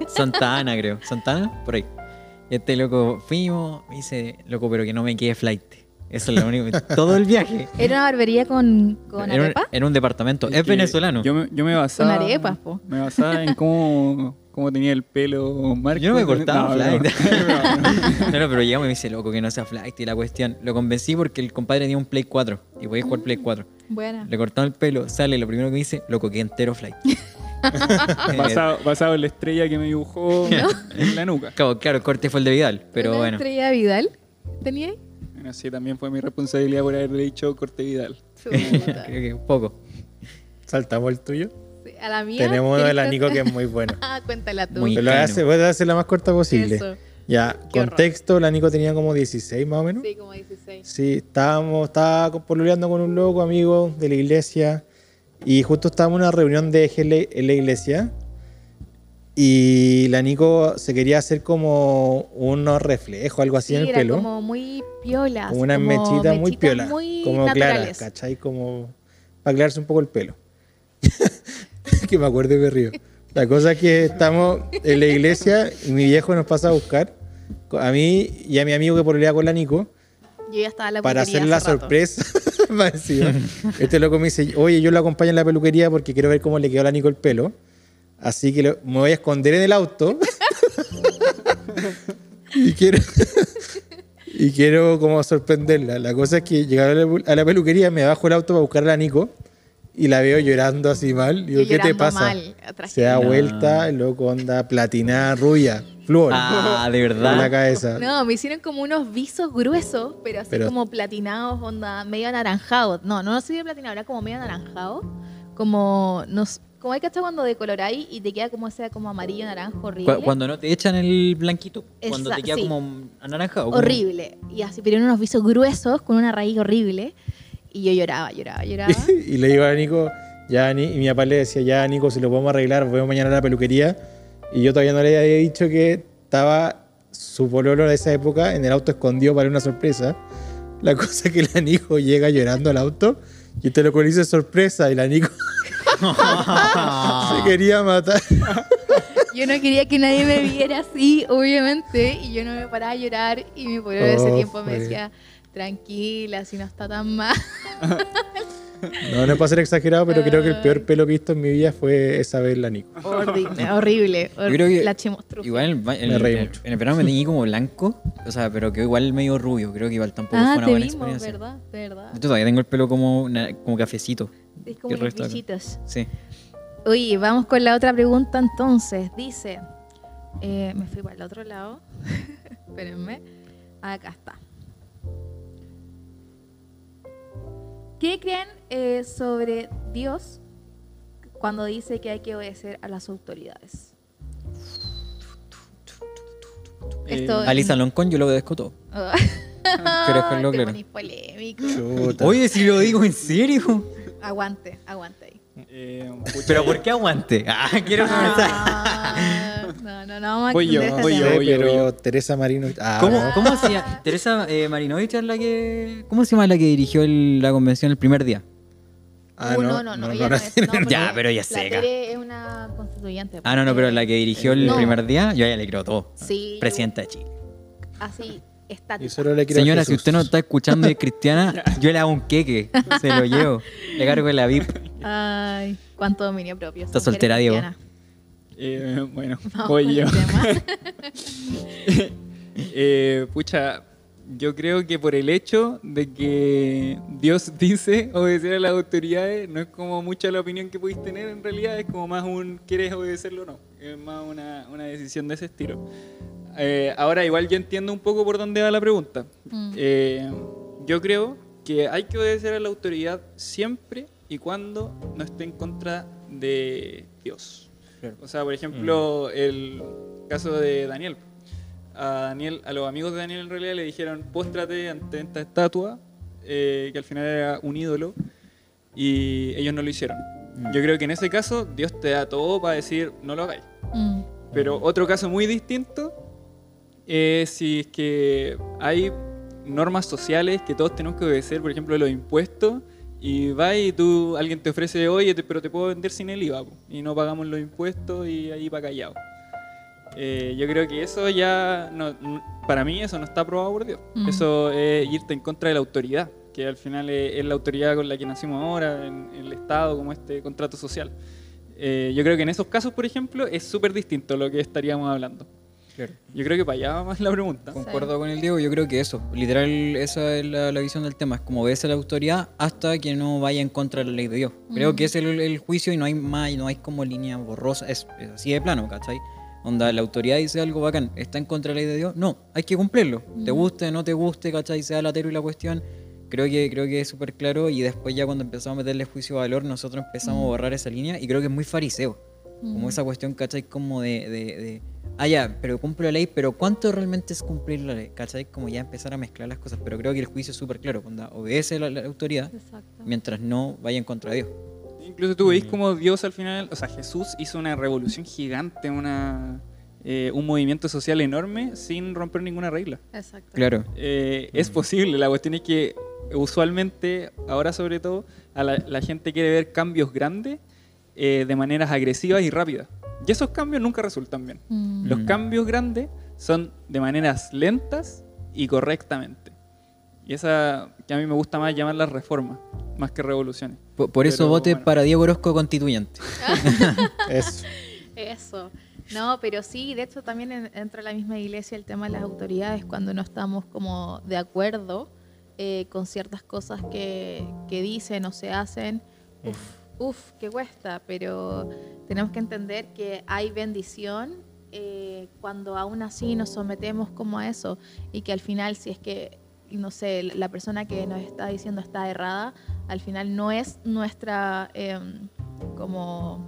Santa Ana, creo. ¿Santa Ana? Por ahí. Este loco fuimos, me dice, loco, pero que no me quede flight. Eso es lo único. [laughs] Todo el viaje. ¿Era una barbería con, con era, arepa? Era un departamento. Es, venezolano. Yo me, yo me basaba. Con arepas, po. Me basaba en cómo, cómo tenía el pelo Marco. Yo no me cortaba flight. [laughs] No, no, pero llegamos y me dice, loco, que no sea flight. Y la cuestión, lo convencí porque el compadre tenía un Play 4 y podía jugar Play 4. Buena. Le cortaba el pelo, sale, lo primero que me dice, loco, que entero flight. [laughs] basado, en la estrella que me dibujó [laughs] en la nuca. Claro, claro, el corte fue el de Vidal, pero bueno. estrella Vidal tenía ahí? Bueno, sí, también fue mi responsabilidad por haberle dicho corte Vidal. Creo que un poco. ¿Saltamos el tuyo? Sí, a la mía. Tenemos uno de la Nico que es muy bueno. [laughs] ah, cuéntala tú. Muy Pero hace, voy a hacer la más corta posible. Ya, contexto, la Nico tenía como 16 más o menos. Sí, como 16. Sí, estábamos, estaba poluleando con un loco amigo de la iglesia y justo estábamos en una reunión de en la iglesia y la Nico se quería hacer como unos reflejos, algo así en el pelo. Como muy piola. Como una mechita muy piola. como clara, ¿cachai? Como para aclararse un poco el pelo. Que me acuerdo de río. La cosa es que estamos en la iglesia y mi viejo nos pasa a buscar a mí y a mi amigo que pololea con la Nico. Yo ya estaba en la Para hacer la sorpresa. [laughs] [laughs] este loco me dice, oye, yo lo acompaño en la peluquería porque quiero ver cómo le quedó a la Nico el pelo. Así que me voy a esconder en el auto. [laughs] y quiero... y quiero como sorprenderla. La cosa es que llegar a la peluquería, me bajo el auto para buscar a la Nico y la veo llorando así mal. Digo, ¿qué te pasa? Se da vuelta, el loco onda platinada, rubia. Flor. Ah, de verdad. la cabeza. No, me hicieron como unos visos gruesos, pero así como platinados, onda medio anaranjado. No, no así de platinado, era como medio anaranjado. Como, nos, como hay que estar cuando decoloráis y te queda como ese como amarillo, naranjo, horrible. Cuando no te echan el blanquito, cuando te queda como anaranjado. Horrible. Y así, pero en unos visos gruesos, con una raíz horrible. Y yo lloraba, lloraba, [laughs] lloraba. y le digo a Nico, ya, y mi papá le decía, ya, Nico, si lo podemos arreglar, voy mañana a la peluquería y yo todavía no le había dicho que estaba su pololo de esa época en el auto escondido para una sorpresa. La [laughs] cosa es que la Nico llega llorando al auto y te lo dice sorpresa y la Nico [laughs] se quería matar. Yo no quería que nadie me viera así, obviamente, y yo no me paraba a llorar y mi pueblo de ese oh, tiempo me decía, tranquila, si no está tan mal. [laughs] No, no es para ser exagerado, pero creo que el peor pelo que he visto en mi vida fue esa vez la Nico. Horrible, [laughs] horrible. que la Igual en, el, en el verano me teñí como blanco, o sea, pero que igual medio rubio. Creo que igual tampoco ah, fue una buena mismo, experiencia. verdad, verdad. Yo todavía tengo el pelo como, como cafecito. Es como bichitos. Sí. Oye, vamos con la otra pregunta entonces. Dice, eh, me fui para el otro lado. [laughs] Espérenme. Acá está. ¿Qué creen eh, sobre Dios cuando dice que hay que obedecer a las autoridades? Eh, Esto, Alisa Loncón, yo lo obedezco todo. Pero es lo polémico. Oye, si lo digo en serio. Aguante, aguante ahí. Eh, pero ¿por qué aguante? Ah, quiero ah, No, no, no, voy yo, voy yo, voy yo, pero Teresa Marinovich. Ah, ¿Cómo, ¿Cómo [laughs] se llama? Teresa eh, Marinovich es la que. ¿Cómo se llama la que dirigió la convención el primer día? Ah, uh, no, no, no, no, Ya, pero ya seca. es una constituyente. Ah, no, no, pero la que dirigió el primer día, yo ya le creo todo. Sí. Presidenta de Chile. Así, Señora, si usted no está escuchando de cristiana, [laughs] yo le hago un queque. Se lo llevo. Le cargo la VIP. Ay, cuánto dominio propio. Está soltera, Diego. Eh, [laughs] bueno, voy yo. [laughs] eh, pucha, yo creo que por el hecho de que Dios [laughs] dice obedecer a las autoridades, no es como mucha la opinión que podéis tener en realidad, es como más un quieres obedecerlo o no. Es más una, una decisión de ese estilo. Eh, ahora igual yo entiendo un poco por dónde va la pregunta. Mm. Eh, yo creo que hay que obedecer a la autoridad siempre y cuando no esté en contra de Dios. O sea, por ejemplo, mm. el caso de Daniel. A Daniel, a los amigos de Daniel en realidad le dijeron, póstrate ante esta estatua, eh, que al final era un ídolo, y ellos no lo hicieron. Mm. Yo creo que en ese caso Dios te da todo para decir, no lo hagáis. Pero otro caso muy distinto es si es que hay normas sociales que todos tenemos que obedecer, por ejemplo, los impuestos, y va y tú, alguien te ofrece, oye, pero te puedo vender sin el IVA, y no pagamos los impuestos y ahí va callado. Eh, yo creo que eso ya, no, para mí eso no está aprobado por Dios. Mm. Eso es irte en contra de la autoridad, que al final es, la autoridad con la que nacimos ahora, en, el Estado, como este contrato social. Eh, yo creo que en esos casos, por ejemplo, es súper distinto lo que estaríamos hablando. Yo creo que para allá va más la pregunta. Concuerdo con el Diego, yo creo que eso, literal, esa es la, visión del tema, es como ves a la autoridad hasta que no vaya en contra de la ley de Dios. Creo que es el, juicio y no hay más, no hay como línea borrosa, es, así de plano, ¿cachai? Onda, la autoridad dice algo bacán, está en contra de la ley de Dios, no, hay que cumplirlo. Te guste, no te guste, ¿cachai? Sea latero y la cuestión. Creo que, creo que es súper claro y después ya cuando empezamos a meterle juicio de valor, nosotros empezamos a borrar esa línea y creo que es muy fariseo. Como esa cuestión, ¿cachai? Como de ah, ya, pero cumple la ley, pero ¿cuánto realmente es cumplir la ley? ¿Cachai? Como ya empezar a mezclar las cosas, pero creo que el juicio es súper claro, cuando obedece la, la autoridad, mientras no vaya en contra de Dios. Incluso tú veis mm. como Dios al final, o sea, Jesús hizo una revolución gigante, una, eh, un movimiento social enorme sin romper ninguna regla. Exacto. Claro. Eh, es mm. posible, la cuestión es que usualmente, ahora sobre todo, a la, gente quiere ver cambios grandes eh, de maneras agresivas y rápidas. Y esos cambios nunca resultan bien. Mm. Los cambios grandes son de maneras lentas y correctamente. Y esa que a mí me gusta más llamarlas reformas, más que revoluciones. Por, eso vote para Diego Orozco constituyente. [laughs] eso. Eso. No, pero sí, de hecho también entra en la misma iglesia el tema de las autoridades cuando no estamos como de acuerdo eh, con ciertas cosas que, que dicen o se hacen. Uf, Uf, qué cuesta, pero tenemos que entender que hay bendición eh, cuando aún así nos sometemos como a eso y que al final si es que, no sé, la persona que nos está diciendo está errada, al final no es nuestra, em, como,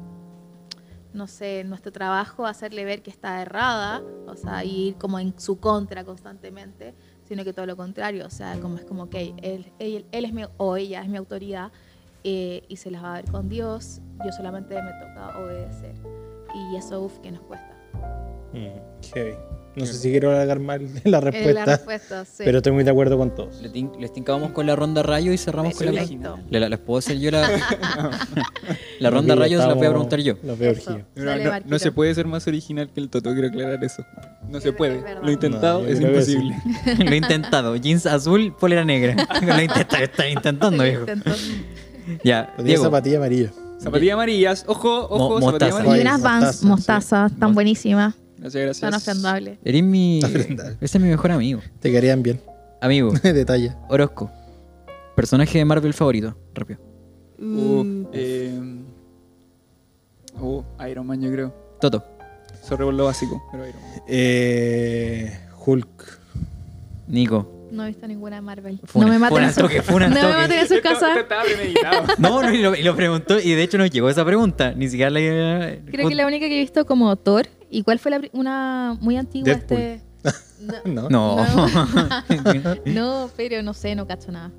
no sé, nuestro trabajo hacerle ver que está errada, o sea, ir como en su contra constantemente, sino que todo lo contrario, o sea, como es como que él, él, él es mi, o ella es mi autoridad, eh, y se las va a ver con Dios. Yo solamente me toca obedecer. Y eso, uff, que nos cuesta. Mm, No sé si quiero alargar mal la respuesta, La respuesta, sí. pero estoy muy de acuerdo con todos. Le tin- Les tincamos con la ronda rayo y cerramos con la. ¿Le- la- ¿Les puedo hacer yo la, [laughs] la ronda Aquí rayos? La voy a preguntar yo. Eso. urgidos. No, no- no se puede ser más original que el Toto, quiero aclarar eso. No se puede. Lo he intentado, No, es imposible. [laughs] Lo he intentado. Jeans azul, polera negra. [laughs] Lo intenta, está intentando, viejo. Ya, Lo tiene Diego. zapatilla amarilla. Zapatillas amarillas, ojo, ojo, Mo- zapatillas mostaza. Y amarillas. unas Vans mostaza, mostaza, sí. tan buenísimas, Gracias, gracias. tan ofendables. Eres mi. Aprenda. Ese es mi mejor amigo. Te quedarían bien. Amigo, [laughs] de talla. Orozco. Personaje de Marvel favorito. Rápido. Uh, eh, uh, Iron Man, yo creo. Toto. Sorry por lo básico, pero Iron Man. Eh, Hulk. Nico. No he visto ninguna Marvel. Funa, no me maten en su, toque, funa [laughs] no me maten en su casa. estaba premeditado. [laughs] No, no, y lo, y lo preguntó y de hecho nos llegó esa pregunta. Ni siquiera la. Creo que la única que he visto como Thor. ¿Y cuál fue la una muy antigua? Deadpool. Este... [laughs] No, No. No. no, pero no sé, no cacho nada.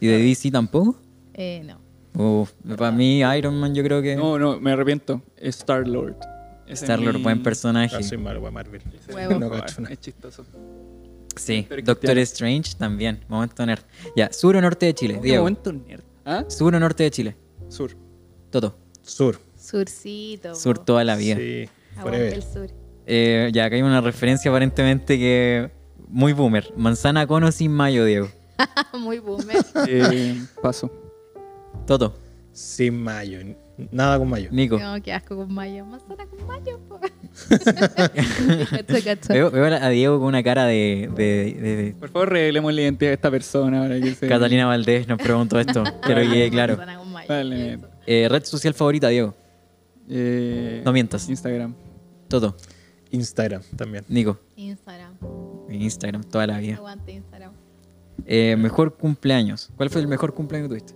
¿Y de DC tampoco? Eh, no. Uf, para mí Iron Man yo creo que... No, no, me arrepiento. Star-Lord. Star-Lord, mi- buen personaje. No soy malo Marvel. mi No cacho nada. Es chistoso. Sí, Doctor. Strange también. Momento nerd. Ya, sur o norte de Chile. ¿Qué Diego. momento nerd? ¿Ah? Sur o norte de Chile. Sur. Toto. Sur. Surcito. Sur po. toda la vida. Sí, Aguante el sur. Eh, ya, acá hay una referencia aparentemente que... Muy boomer. Manzana con o sin mayo, Diego. [laughs] muy boomer. Eh, paso. Toto. Sin mayo. Nada con mayo. Nico. No, qué asco con mayo. Manzana con mayo, po. [laughs] cacho, cacho. Veo, veo a Diego con una cara de, de- de- de- Por favor, revelemos la identidad de esta persona ahora que se... Catalina Valdés nos preguntó esto. [laughs] Quiero que quede claro. Manzana con mayo. Vale. Eso. Eh, red social favorita, Diego. Eh, No mientas. Instagram. Toto. Instagram también. Nico. Instagram. Instagram toda la vida. Aguante Instagram. Eh, mejor cumpleaños. ¿Cuál fue el mejor cumpleaños que tuviste?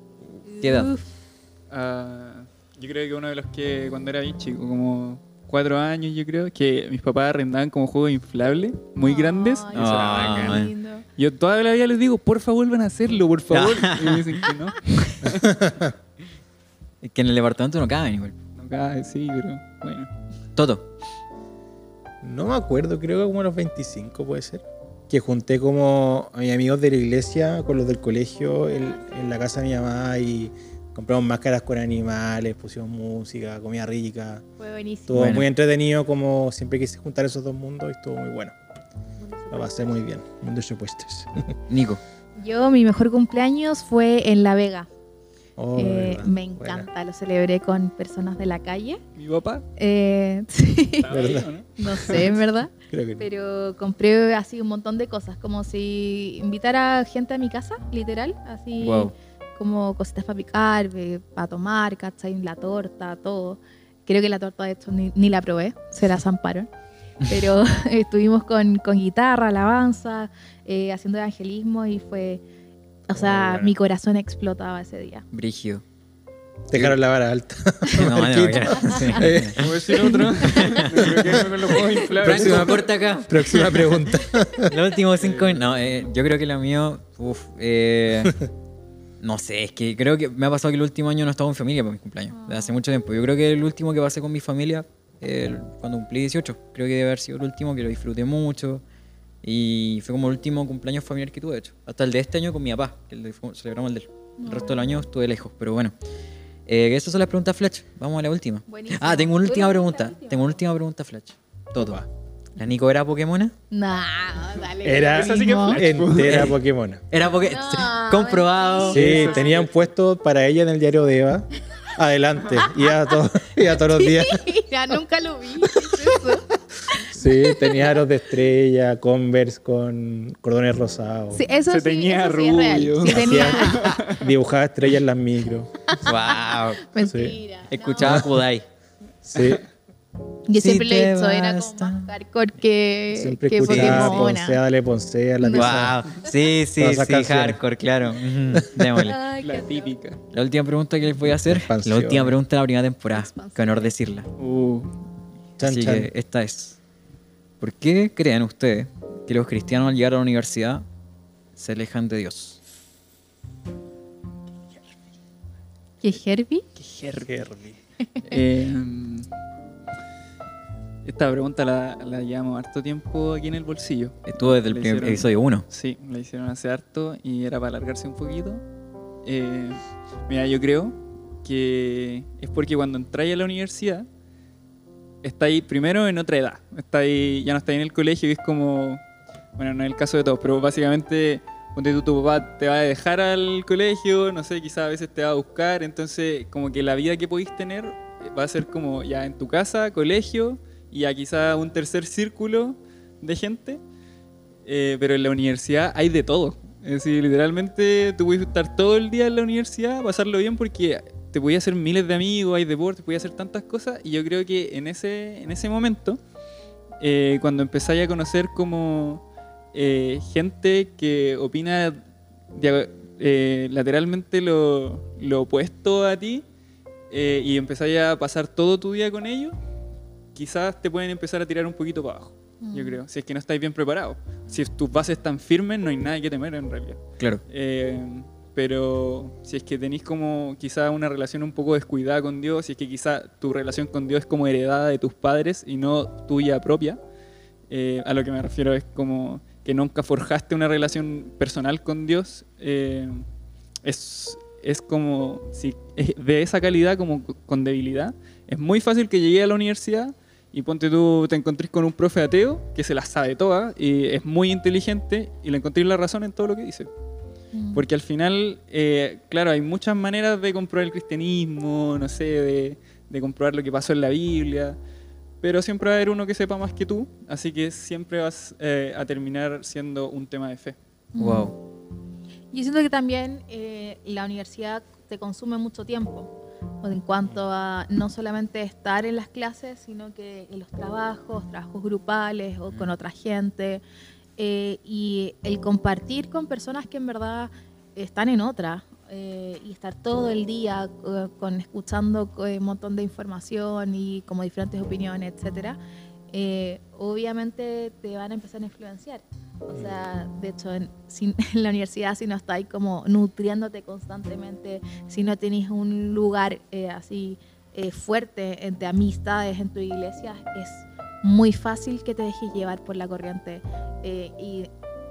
¿Qué edad? Uf, Ah, yo creo que uno de los que cuando era bien chico, como cuatro años yo creo, que mis papás arrendaban como juegos inflables, muy grandes. Ay, y eso era Ah, lindo. Yo toda la vida les digo, porfa vuelvan a hacerlo, por favor. y me dicen que no. [laughs] Es que en el departamento no caben igual. No cabe, sí, pero bueno. Toto. No me acuerdo, creo que como a los 25 puede ser. Que junté como a mis amigos de la iglesia con los del colegio en, en la casa de mi mamá y compramos máscaras con animales, pusimos música, comida rica. Fue buenísimo. Estuvo Bueno. muy entretenido, como siempre quise juntar esos dos mundos y estuvo muy bueno. Lo pasé muy bien. Mundos supuestos. [laughs] Nico. Yo, mi mejor cumpleaños fue en La Vega. Oh, Eh, me Buena. encanta, lo celebré con personas de la calle. Mi papá. Eh, [laughs] sí, ¿Verdad? ¿o no? sé, en verdad. [laughs] Creo que no. Pero compré así un montón de cosas, como si invitara gente a mi casa, literal, así Wow. Como cositas para picar, para tomar, ¿cachai? La torta, todo. Creo que la torta de hecho ni, ni la probé, se la zamparon. Pero [laughs] [laughs] estuvimos con, con guitarra, alabanza, eh, haciendo evangelismo y fue, o sea, bueno. mi corazón explotaba ese día. Brígido. Dejaron la vara alta. No, [laughs] no, no. Eh, ¿Puedo decir otro? Próxima corta acá. próxima pregunta. Los últimos cinco. No, eh, yo creo que lo mío. Uf, eh, no sé, es que creo que me ha pasado que el último año no he estado en familia para mi cumpleaños. Desde hace mucho tiempo. Yo creo que el último que pasé con mi familia, eh, cuando cumplí 18, creo que debe haber sido el último, que lo disfruté mucho. Y fue como el último cumpleaños familiar que tuve, de hecho. Hasta el de este año con mi papá, que el de- celebramos el del. El resto del año estuve lejos, pero bueno. Eh, esas son las preguntas Flash. Vamos a la última. Buenísimo. Ah, tengo una ¿Tú última pregunta. última? Tengo una última pregunta Flash. Todo. ¿La Nico era Pokémona? Nah, dale. Era Esa sí que mismo. flash. entera [laughs] Pokémon. Era porque No, comprobado. Sí, eso sí tenía un puesto para ella en el diario de Eva. Adelante. Iba, todo, iba todos los [laughs] días. ya nunca lo vi. ¿qué es eso? Sí, tenía aros de estrella, Converse con cordones rosados. Sí, eso Se sí, teñía eso sí es real. rubio. Tenía... Dibujaba estrellas en las micro. [laughs] Wow. Mentira. Escuchaba Kudai. Sí, Yo Si siempre lo he hecho, era como basta. más hardcore que, siempre que escuchaba Pokémona. Poncea, dale Poncea, la. Wow. Sí, sí, sí, canciones. hardcore, claro. Ujú, Démosle. [laughs] Ay, qué La típica. La última pregunta que les voy a hacer. Expansión. La última pregunta de la primera temporada. Expansión. Qué honor decirla. Uh, Chan, Así chan. que esta es. ¿Por qué creen ustedes que los cristianos al llegar a la universidad se alejan de Dios? ¿Qué Herbie? Herbie. eh, [laughs] Esta pregunta la, la llevamos harto tiempo aquí en el bolsillo. Estuvo desde el primer episodio 1. Sí, la hicieron hace harto y era para alargarse un poquito. Eh, mira, yo creo que es porque cuando entráis a la universidad, estáis primero en otra edad. Estáis, ya no estáis en el colegio y es como, bueno, no es el caso de todos, pero básicamente, cuando tu, tu papá te va a dejar al colegio, no sé, quizás a veces te va a buscar, entonces como que la vida que podéis tener va a ser como ya en tu casa, colegio y a quizá un tercer círculo de gente. Eh, pero en la universidad hay de todo. Es decir, literalmente tú puedes estar todo el día en la universidad, pasarlo bien porque te voy hacer miles de amigos, hay deportes, puedes hacer tantas cosas. Y yo creo que en ese, en ese momento, eh, cuando empezáis a conocer como eh, gente que opina lateralmente lo, lo, opuesto a ti y empezáis a pasar todo tu día con ellos, quizás te pueden empezar a tirar un poquito para abajo. Yo mm. creo, si es que no estáis bien preparados. Si tus bases están firmes, no hay nada que temer en realidad. Claro. Eh, pero si es que tenéis como quizá una relación un poco descuidada con Dios, si es que quizá tu relación con Dios es como heredada de tus padres y no tuya propia, eh, a lo que me refiero es como que nunca forjaste una relación personal con Dios, eh, es, es como si de esa calidad como con debilidad, es muy fácil que llegue a la universidad y ponte tú, te encontrís con un profe ateo que se la sabe toda y es muy inteligente y le encontrís la razón en todo lo que dice. Mm. Porque al final, eh, claro, hay muchas maneras de comprobar el cristianismo, no sé, de, de, comprobar lo que pasó en la Biblia, pero siempre va a haber uno que sepa más que tú, así que siempre vas eh, a terminar siendo un tema de fe. Wow. Mm. Yo siento que también eh, la universidad te consume mucho tiempo en cuanto a no solamente estar en las clases, sino que en los trabajos, trabajos grupales o con otra gente, eh, y el compartir con personas que en verdad están en otra. Eh, y estar todo el día eh, con escuchando un montón de información y como diferentes opiniones, etcétera, obviamente te van a empezar a influenciar. O sea, de hecho, [laughs] en, la universidad, si no estáis como nutriéndote constantemente, si no tenéis un lugar eh, así eh, fuerte de amistades en tu iglesia, es muy fácil que te dejes llevar por la corriente. Eh, y,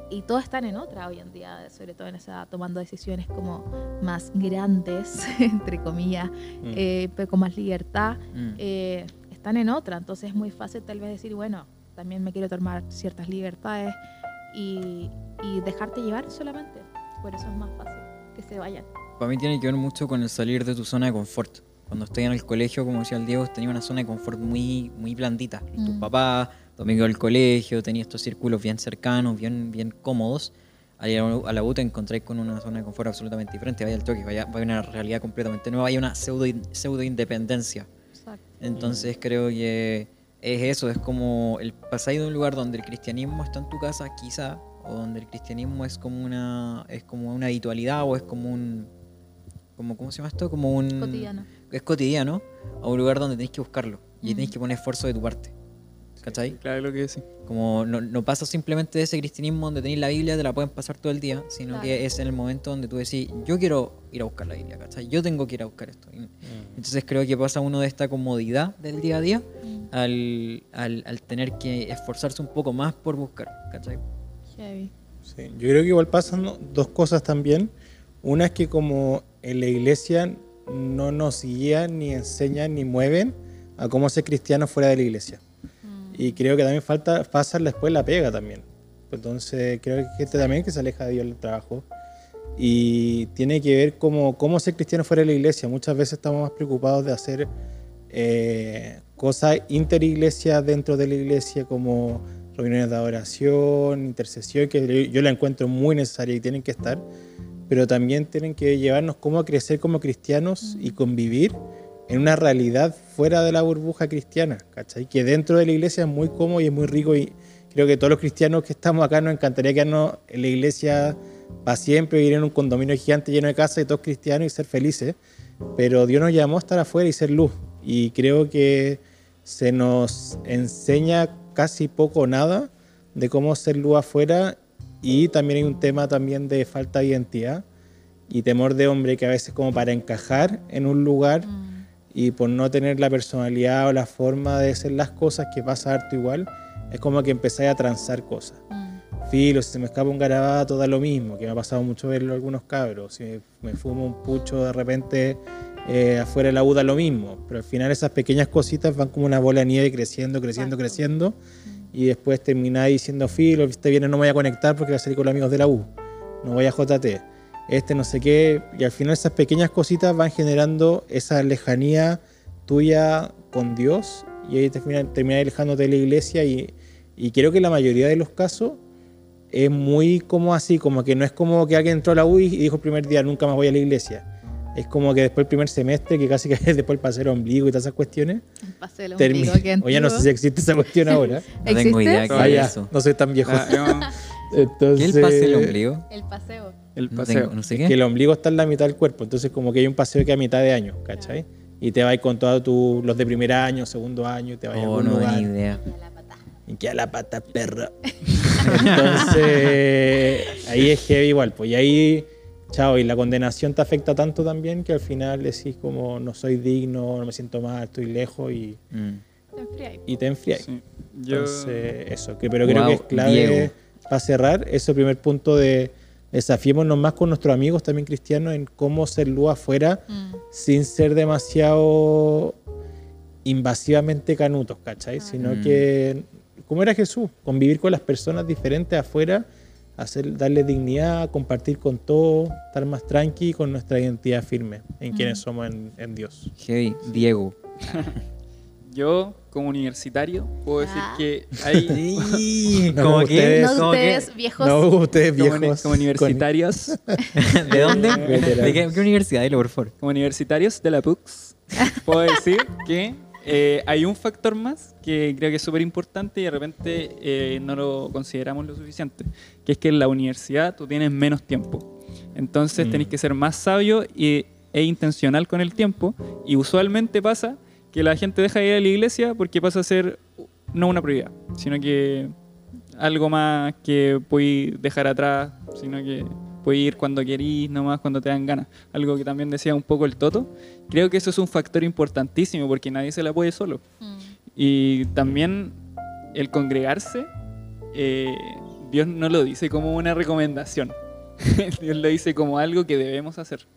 y todos están en otra hoy en día, sobre todo en esa tomando decisiones como más grandes, [laughs] entre comillas, mm. pero con más libertad. Mm. están en otra, entonces es muy fácil tal vez decir, bueno, también me quiero tomar ciertas libertades y, dejarte llevar solamente. Por eso es más fácil que se vayan. Para mí tiene que ver mucho con el salir de tu zona de confort. Cuando estoy en el colegio, como decía el Diego, tenía una zona de confort muy, muy blandita. Tu Tus mm. papás, tu amigo del colegio, tenía estos círculos bien cercanos, bien, bien cómodos. a la U te encontráis con una zona de confort absolutamente diferente. Vaya al toque, vaya, vaya una realidad completamente nueva, hay una pseudo, pseudo independencia. Exacto. Entonces creo que es eso, es como el pasáis de un lugar donde el cristianismo está en tu casa, quizá, o donde el cristianismo es como una es como una habitualidad o es como un como ¿cómo se llama esto? Como un cotidiano. Es cotidiano, a un lugar donde tenéis que buscarlo y tenéis que poner esfuerzo de tu parte. ¿Cachai? claro lo que sí. Como no, no, pasa simplemente de ese cristianismo donde tenéis la Biblia, te la pueden pasar todo el día, sino que es en el momento donde tú decís, yo quiero ir a buscar la Biblia, ¿cachai? Yo tengo que ir a buscar esto. Mm. Entonces creo que pasa uno de esta comodidad del día a día mm. al, al, al, tener que esforzarse un poco más por buscar, ¿cachai? Sí, yo creo que igual pasan dos cosas también. Una es que como en la iglesia no nos guían, ni enseñan, ni mueven a cómo ser cristiano fuera de la iglesia. Y creo que también falta pasar después la pega también. Entonces creo que gente también que se aleja de Dios del trabajo. Y tiene que ver cómo, cómo ser cristiano fuera de la iglesia. Muchas veces estamos más preocupados de hacer eh, cosas interiglesias dentro de la iglesia como reuniones de adoración, intercesión, que yo la encuentro muy necesaria y tienen que estar, pero también tienen que llevarnos cómo a crecer como cristianos y convivir en una realidad fuera de la burbuja cristiana, ¿cachai? Que dentro de la iglesia es muy cómodo y es muy rico y creo que todos los cristianos que estamos acá nos encantaría quedarnos en la iglesia para siempre, vivir en un condominio gigante lleno de casas y todos cristianos y ser felices, pero Dios nos llamó a estar afuera y ser luz. Y creo que se nos enseña casi poco o nada de cómo ser luz afuera. Y también hay un tema también de falta de identidad y temor de hombre que a veces como para encajar en un lugar mm y por no tener la personalidad o la forma de hacer las cosas que pasa harto igual, es como que empezáis a transar cosas. Mm. Filo, si se me escapa un garabato, da lo mismo, que me ha pasado mucho verlo algunos cabros. Si me, fumo un pucho de repente eh, afuera de la U da lo mismo. Pero al final esas pequeñas cositas van como una bola de nieve creciendo, creciendo, creciendo. Y después termináis diciendo, filo, este viene no me voy a conectar porque voy a salir con los amigos de la U. No voy a JT. Este no sé qué. Y al final esas pequeñas cositas van generando esa lejanía tuya con Dios y ahí terminas termina alejándote de la iglesia y, y, creo que la mayoría de los casos es muy como así, como que no es como que alguien entró a la UI y dijo el primer día nunca más voy a la iglesia. Es como que después el primer semestre, que casi que [laughs] después el paseo ombligo y todas esas cuestiones. El paseo ombligo. Oye, no sé si existe esa cuestión ahora. [laughs] no tengo idea qué ah, es eso. No soy tan viejo. Ah, [laughs] Entonces, ¿Qué el paseo ombligo? El paseo. El paseo. No, sé qué. Que el ombligo está en la mitad del cuerpo. Entonces, como que hay un paseo que a mitad de año, ¿cachai? y te vas con todos los de primer año, segundo año, y te vas oh, a no lugar. idea. Y que a la pata, perra. Entonces, ahí es heavy igual, pues y ahí, chao, y la condenación te afecta tanto también que al final decís como no soy digno, no me siento mal, estoy lejos y, mm. y te enfriáis. Sí. Entonces, eso, que, pero creo que es clave para cerrar, ese primer punto de desafiémonos más con nuestros amigos también cristianos en cómo ser luz afuera mm. sin ser demasiado invasivamente canutos, ¿cachai? Sino mm. que, como era Jesús, convivir con las personas diferentes afuera, hacer, darle dignidad, compartir con todo, estar más tranqui con nuestra identidad firme en quienes mm. somos en, en Dios. Hey, Diego. [laughs] Yo, como universitario, puedo decir ah. que hay. [laughs] no, como que, no ustedes viejos. No ustedes viejos. Como, universitarios. [laughs] ¿De dónde? [laughs] ¿De qué, universidad? Dilo, por favor. Como universitarios de la PUX, puedo decir que eh, hay un factor más que creo que es súper importante y de repente eh, no lo consideramos lo suficiente, que es que en la universidad tú tienes menos tiempo. Entonces mm. tenés que ser más sabio y, e intencional con el tiempo y usualmente pasa que la gente deja de ir a la iglesia porque pasa a ser no una prioridad, sino que algo más que puedes dejar atrás, sino que puedes ir cuando querís, nomás cuando te dan ganas. Algo que también decía un poco el Toto. Creo que eso es un factor importantísimo porque nadie se la puede solo. Mm. Y también el congregarse, eh, Dios no lo dice como una recomendación. [laughs] Dios lo dice como algo que debemos hacer.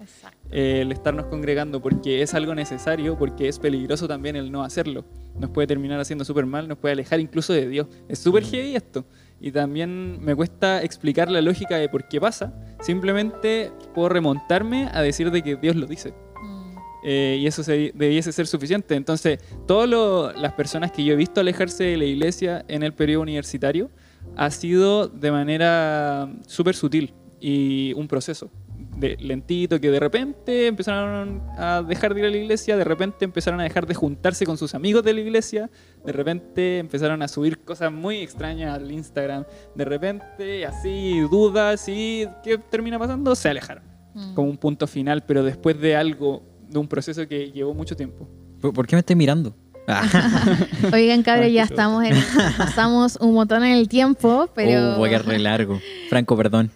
Eh, el estarnos congregando porque es algo necesario, porque es peligroso también el no hacerlo. Nos puede terminar haciendo súper mal, nos puede alejar incluso de Dios. Es súper heavy esto. Y también me cuesta explicar la lógica de por qué pasa. Simplemente puedo remontarme a decir de que Dios lo dice. Mm. Eh, y eso debiese ser suficiente. Entonces, todas las personas que yo he visto alejarse de la iglesia en el periodo universitario ha sido de manera súper sutil y un proceso de lentito que de repente empezaron a dejar de ir a la iglesia, de repente empezaron a dejar de juntarse con sus amigos de la iglesia, de repente empezaron a subir cosas muy extrañas al Instagram, de repente así dudas y ¿qué termina pasando? Se alejaron mm. como un punto final, pero después de algo, de un proceso que llevó mucho tiempo. ¿Por qué me estoy mirando? [laughs] Oigan, cabrón, ya estamos en, pasamos un montón en el tiempo, [laughs] pero... Oh, voy a re largo. Franco, perdón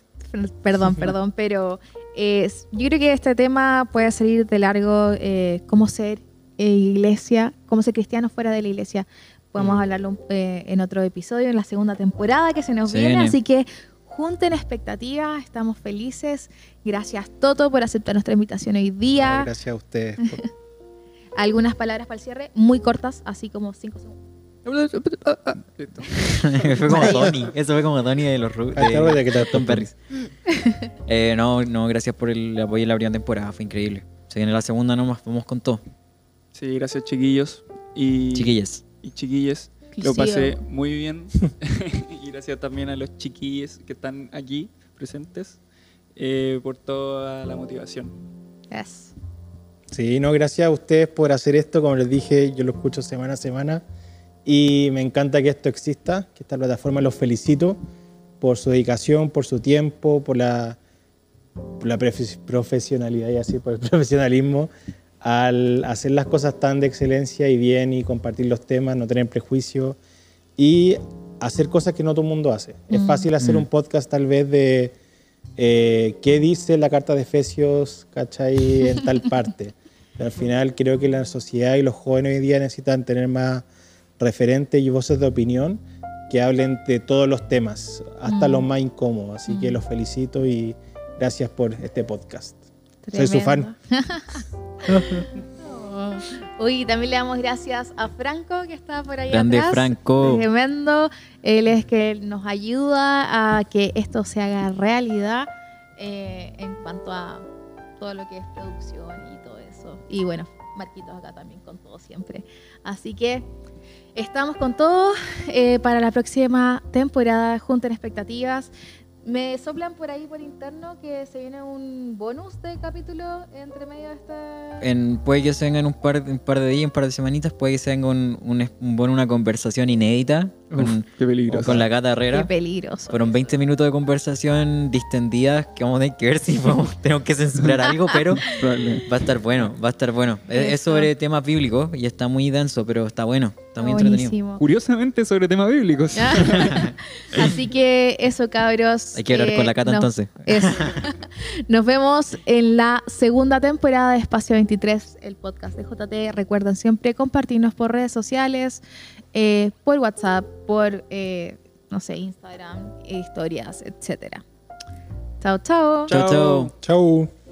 perdón, perdón, pero yo creo que este tema puede salir de largo, eh, cómo ser eh, iglesia, cómo ser cristiano fuera de la iglesia. Podemos mm. hablarlo eh, en otro episodio, en la segunda temporada que se nos viene, así que junten expectativas, estamos felices. Gracias Toto por aceptar nuestra invitación hoy día. gracias a ustedes. [laughs] Algunas palabras para el cierre, muy cortas, así como cinco segundos. [laughs] fue como Tony. Eso fue como Tony de los de, de Tom Perris. Eh, no, no, gracias por el apoyo en la primera temporada. Fue increíble. Se viene la segunda nomás. Vamos con todo. Sí, gracias chiquillos. Y, chiquillas. Y chiquillas. Lo pasé muy bien. [laughs] y gracias también a los chiquillos que están aquí presentes eh, por toda la motivación. Yes. Sí, no, gracias a ustedes por hacer esto. Como les dije, yo lo escucho semana a semana y me encanta que esto exista, que esta plataforma los felicito por su dedicación, por su tiempo, por la, la profesionalidad y así, por el [laughs] profesionalismo al hacer las cosas tan de excelencia y bien y compartir los temas, no tener prejuicios y hacer cosas que no todo el mundo hace. Es mm. fácil hacer mm. un podcast tal vez de eh, qué dice la carta de Efesios, ¿cachai? En tal [laughs] parte. Al final creo que la sociedad y los jóvenes hoy día necesitan tener más referentes y voces de opinión que hablen de todos los temas, hasta los mm. más incómodos. Así que mm. los felicito y gracias por este podcast. Soy su fan. [laughs] Uy, también le damos gracias a Franco que está por ahí Grande Franco. Tremendo. Él es que nos ayuda a que esto se haga realidad eh, en cuanto a todo lo que es producción y todo eso. Y bueno, Marquitos acá también con todo siempre. Así que estamos con todo eh, para la próxima temporada. Junten expectativas. Me soplan por ahí por interno que se viene un bonus de capítulo entre medio de esta. En, puede que se vengan un par, un par de días, un par de semanitas, puede que se venga un, un, una conversación inédita con, con la Cata Herrera. Qué peligroso. Fueron 20 minutos de conversación distendidas que vamos a tener que ver si [laughs] tenemos que censurar algo, pero va a estar bueno, va a estar bueno. Es, sobre temas bíblicos y está muy denso, pero está bueno, está muy entretenido. Curiosamente sobre temas bíblicos. [laughs] Así que eso, cabros. Hay que hablar con la Cata entonces. [laughs] Nos vemos en la segunda temporada de Espacio 23, el podcast de JT. Recuerden siempre compartirnos por redes sociales, eh, por WhatsApp, por, eh, no sé, Instagram, historias, etc. Chao, chao. Chao, chao. Chao.